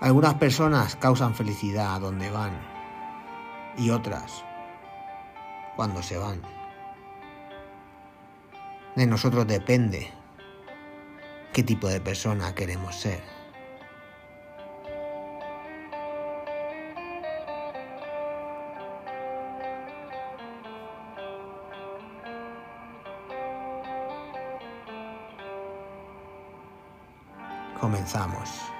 Algunas personas causan felicidad donde van y otras cuando se van. De nosotros depende qué tipo de persona queremos ser. Comenzamos.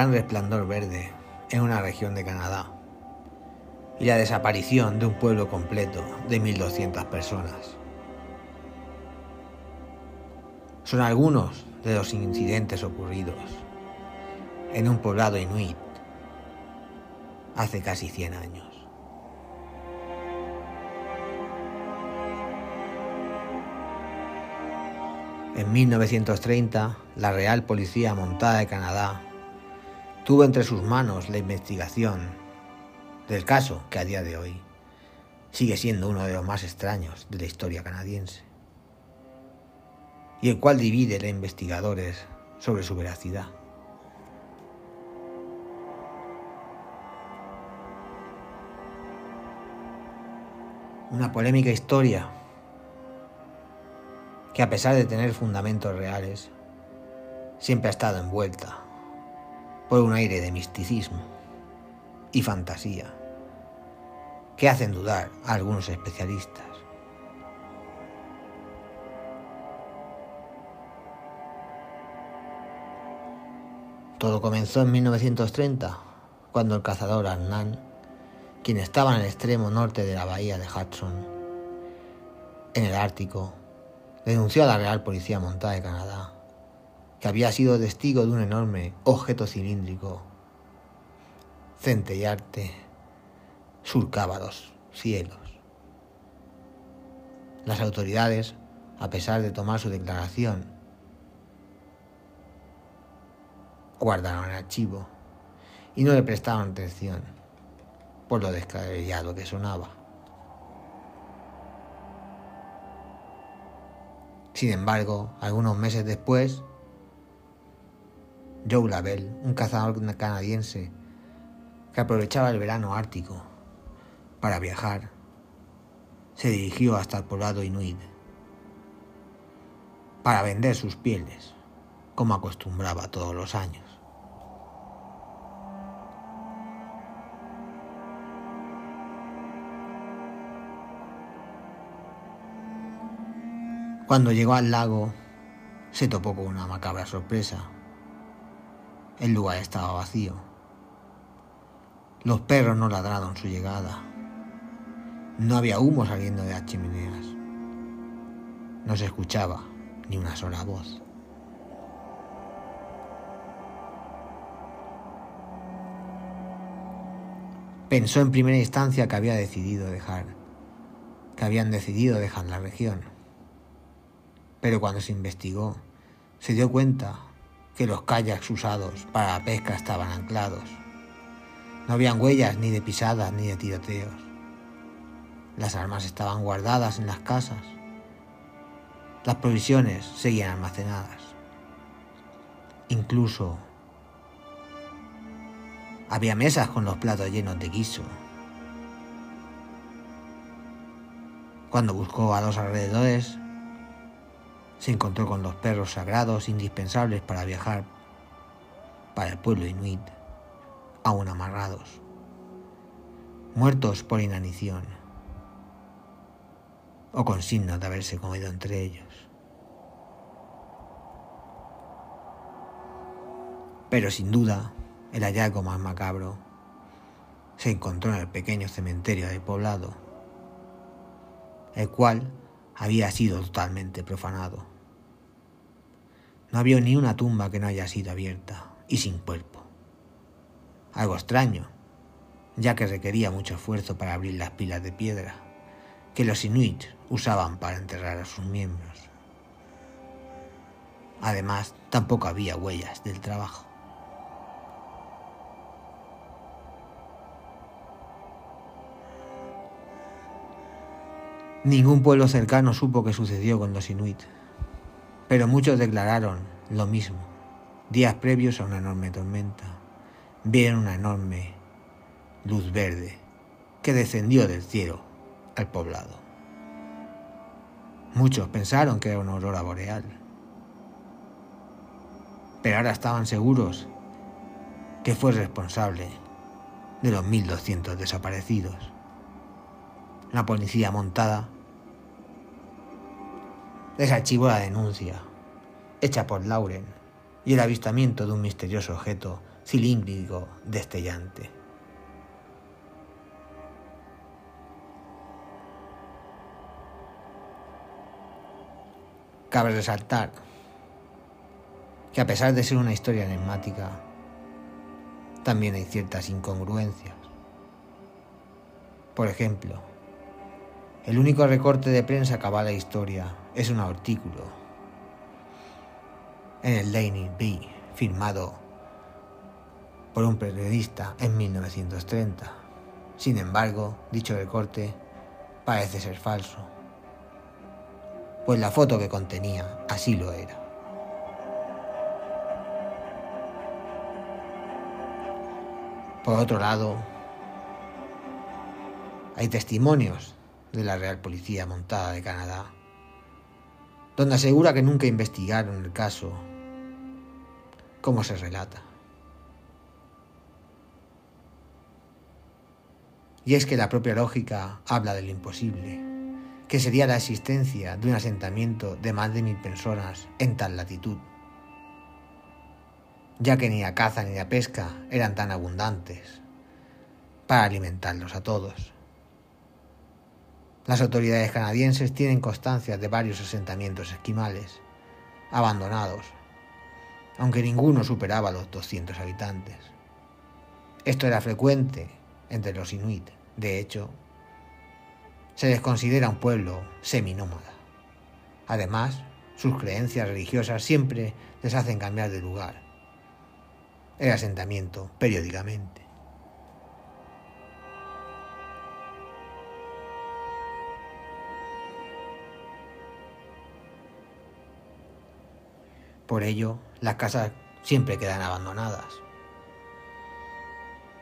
Gran resplandor verde en una región de Canadá y la desaparición de un pueblo completo de 1.200 personas. Son algunos de los incidentes ocurridos en un poblado inuit hace casi 100 años. En 1930, la Real Policía Montada de Canadá tuvo entre sus manos la investigación del caso que a día de hoy sigue siendo uno de los más extraños de la historia canadiense y el cual divide a investigadores sobre su veracidad. Una polémica historia que a pesar de tener fundamentos reales, siempre ha estado envuelta por un aire de misticismo y fantasía que hacen dudar a algunos especialistas. Todo comenzó en 1930, cuando el cazador Arnan, quien estaba en el extremo norte de la bahía de Hudson, en el Ártico, denunció a la Real Policía Montada de Canadá que había sido testigo de un enorme objeto cilíndrico, centellarte, surcaba los cielos. Las autoridades, a pesar de tomar su declaración guardaron el archivo y no le prestaron atención por lo descabellado que sonaba. Sin embargo, algunos meses después, Joe Lavelle, un cazador canadiense que aprovechaba el verano ártico para viajar, se dirigió hasta el poblado Inuit para vender sus pieles, como acostumbraba todos los años. Cuando llegó al lago, se topó con una macabra sorpresa. El lugar estaba vacío. Los perros no ladraron su llegada. No había humo saliendo de las chimeneas. No se escuchaba ni una sola voz. Pensó en primera instancia que había decidido dejar, que habían decidido dejar la región pero cuando se investigó, se dio cuenta que los kayaks usados para la pesca estaban anclados. No habían huellas ni de pisadas ni de tiroteos. Las armas estaban guardadas en las casas. Las provisiones seguían almacenadas. Incluso había mesas con los platos llenos de guiso. Cuando buscó a los alrededores, se encontró con los perros sagrados indispensables para viajar para el pueblo inuit, aún amarrados, muertos por inanición o con signos de haberse comido entre ellos. Pero sin duda, el hallazgo más macabro se encontró en el pequeño cementerio del poblado, el cual había sido totalmente profanado. No había ni una tumba que no haya sido abierta y sin cuerpo. Algo extraño, ya que requería mucho esfuerzo para abrir las pilas de piedra que los inuit usaban para enterrar a sus miembros. Además, tampoco había huellas del trabajo. Ningún pueblo cercano supo qué sucedió con los inuit pero muchos declararon lo mismo. Días previos a una enorme tormenta, vieron una enorme luz verde que descendió del cielo al poblado. Muchos pensaron que era una aurora boreal, pero ahora estaban seguros que fue responsable de los 1.200 desaparecidos. La policía montada desarchivó la denuncia hecha por Lauren y el avistamiento de un misterioso objeto cilíndrico destellante. Cabe resaltar que a pesar de ser una historia enigmática, también hay ciertas incongruencias. Por ejemplo, el único recorte de prensa que la historia es un artículo en el Daily Bee firmado por un periodista en 1930. Sin embargo, dicho recorte parece ser falso, pues la foto que contenía así lo era. Por otro lado, hay testimonios de la Real Policía Montada de Canadá, donde asegura que nunca investigaron el caso como se relata. Y es que la propia lógica habla de lo imposible, que sería la existencia de un asentamiento de más de mil personas en tal latitud ya que ni la caza ni la pesca eran tan abundantes para alimentarlos a todos. Las autoridades canadienses tienen constancia de varios asentamientos esquimales abandonados, aunque ninguno superaba los 200 habitantes. Esto era frecuente entre los inuit. De hecho, se les considera un pueblo seminómada. Además, sus creencias religiosas siempre les hacen cambiar de lugar el asentamiento periódicamente. Por ello, las casas siempre quedan abandonadas.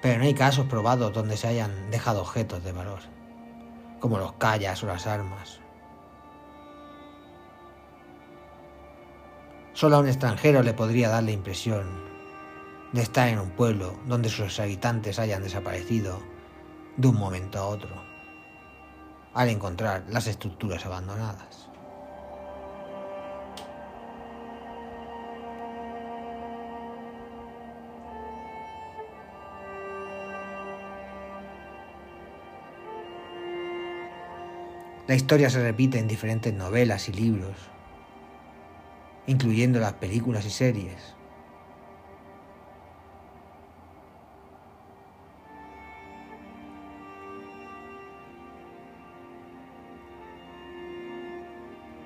Pero no hay casos probados donde se hayan dejado objetos de valor, como los callas o las armas. Solo a un extranjero le podría dar la impresión de estar en un pueblo donde sus habitantes hayan desaparecido de un momento a otro, al encontrar las estructuras abandonadas. La historia se repite en diferentes novelas y libros, incluyendo las películas y series.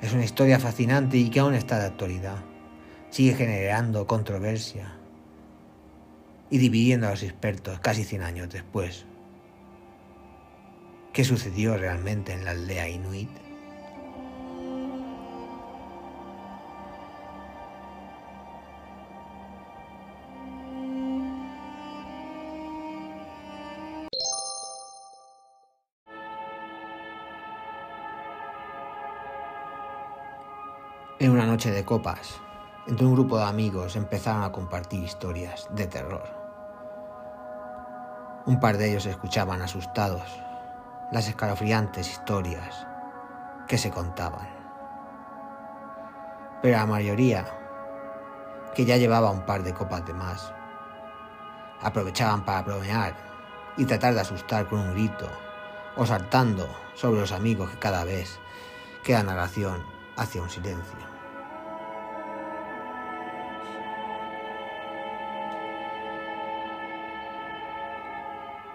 Es una historia fascinante y que aún está de actualidad. Sigue generando controversia y dividiendo a los expertos casi 100 años después. ¿Qué sucedió realmente en la aldea inuit? En una noche de copas, entre un grupo de amigos empezaron a compartir historias de terror. Un par de ellos escuchaban asustados las escalofriantes historias que se contaban. Pero la mayoría, que ya llevaba un par de copas de más, aprovechaban para bromear y tratar de asustar con un grito o saltando sobre los amigos que cada vez que la narración hacía un silencio.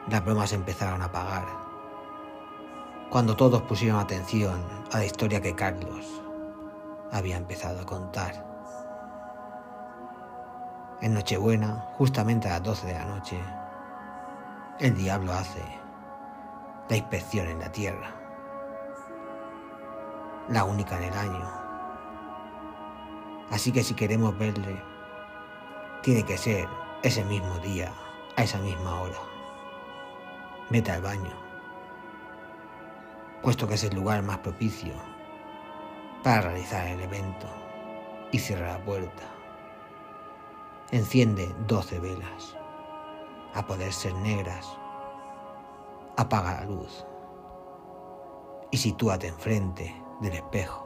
Las bromas empezaron a apagar. Cuando todos pusieron atención a la historia que Carlos había empezado a contar. En Nochebuena, justamente a las 12 de la noche, el diablo hace la inspección en la tierra. la única en el año. Así que si queremos verle, tiene que ser ese mismo día, a esa misma hora. Vete al baño, puesto que es el lugar más propicio para realizar el evento, y cierra la puerta. Enciende 12 velas, a poder ser negras. Apaga la luz y sitúate enfrente del espejo.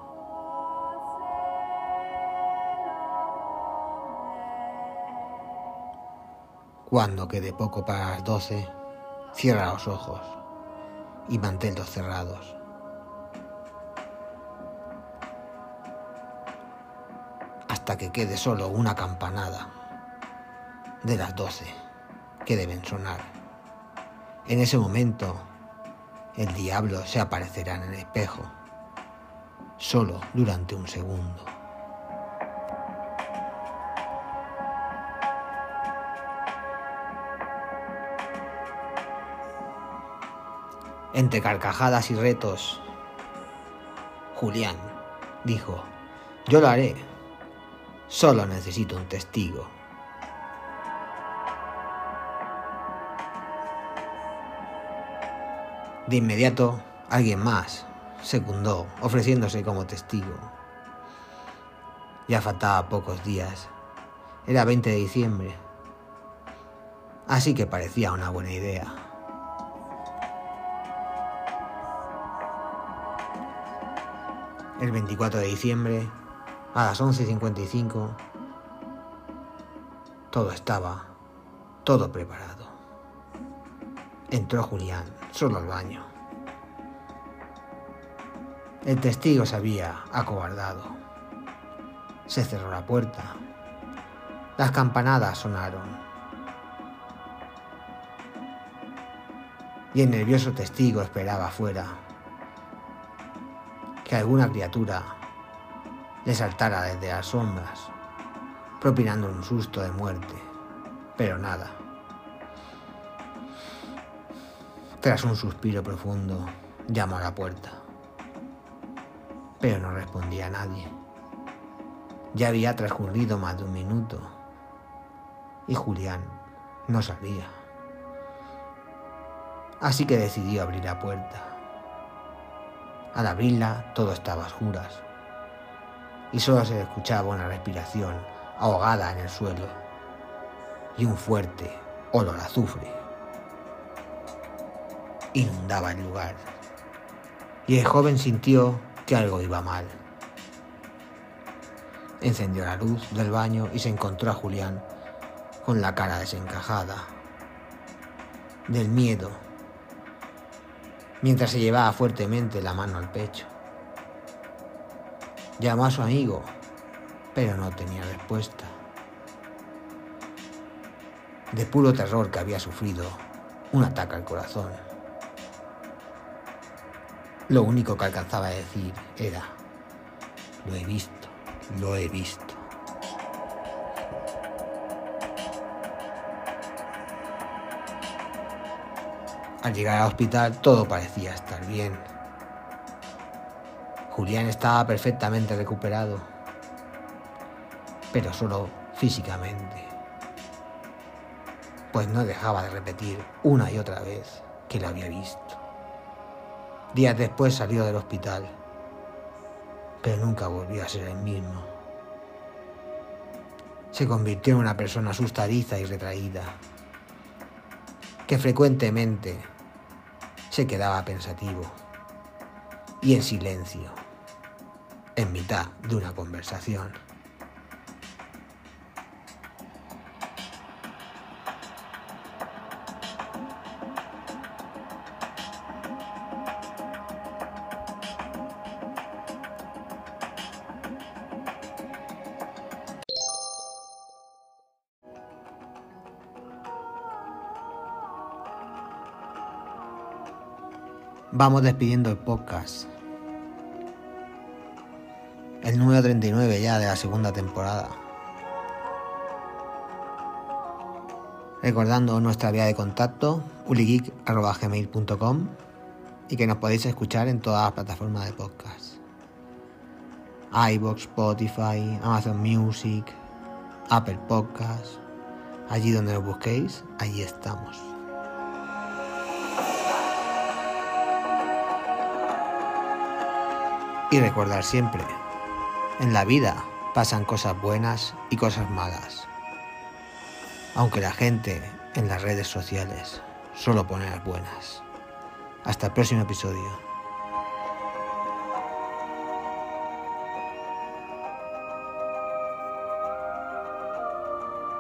Cuando quede poco para las doce, cierra los ojos y manténlos cerrados. Hasta que quede solo una campanada de las doce que deben sonar. En ese momento el diablo se aparecerá en el espejo, solo durante un segundo. Entre carcajadas y retos, Julián dijo, yo lo haré, solo necesito un testigo. De inmediato, alguien más secundó, ofreciéndose como testigo. Ya faltaba pocos días. Era 20 de diciembre. Así que parecía una buena idea. El 24 de diciembre, a las 11.55, todo estaba, todo preparado. Entró Julián, solo al baño. El testigo se había acobardado. Se cerró la puerta. Las campanadas sonaron. Y el nervioso testigo esperaba afuera que alguna criatura le saltara desde las sombras, propinando un susto de muerte. Pero nada. Tras un suspiro profundo, llamó a la puerta. Pero no respondía a nadie. Ya había transcurrido más de un minuto y Julián no salía. Así que decidió abrir la puerta. Al abrirla todo estaba a oscuras y solo se escuchaba una respiración ahogada en el suelo y un fuerte olor a azufre inundaba el lugar. Y el joven sintió que algo iba mal. Encendió la luz del baño y se encontró a Julián con la cara desencajada, del miedo, mientras se llevaba fuertemente la mano al pecho. Llamó a su amigo, pero no tenía respuesta. De puro terror que había sufrido un ataque al corazón. Lo único que alcanzaba a decir era, lo he visto, lo he visto. Al llegar al hospital todo parecía estar bien. Julián estaba perfectamente recuperado, pero solo físicamente, pues no dejaba de repetir una y otra vez que lo había visto. Días después salió del hospital, pero nunca volvió a ser el mismo. Se convirtió en una persona asustadiza y retraída, que frecuentemente se quedaba pensativo y en silencio en mitad de una conversación. Vamos despidiendo el podcast. El número 39 ya de la segunda temporada. Recordando nuestra vía de contacto, uligeek.gmail.com y que nos podéis escuchar en todas las plataformas de podcast. iBox, Spotify, Amazon Music, Apple Podcasts. Allí donde lo busquéis, allí estamos. Y recordar siempre, en la vida pasan cosas buenas y cosas malas. Aunque la gente en las redes sociales solo pone las buenas. Hasta el próximo episodio.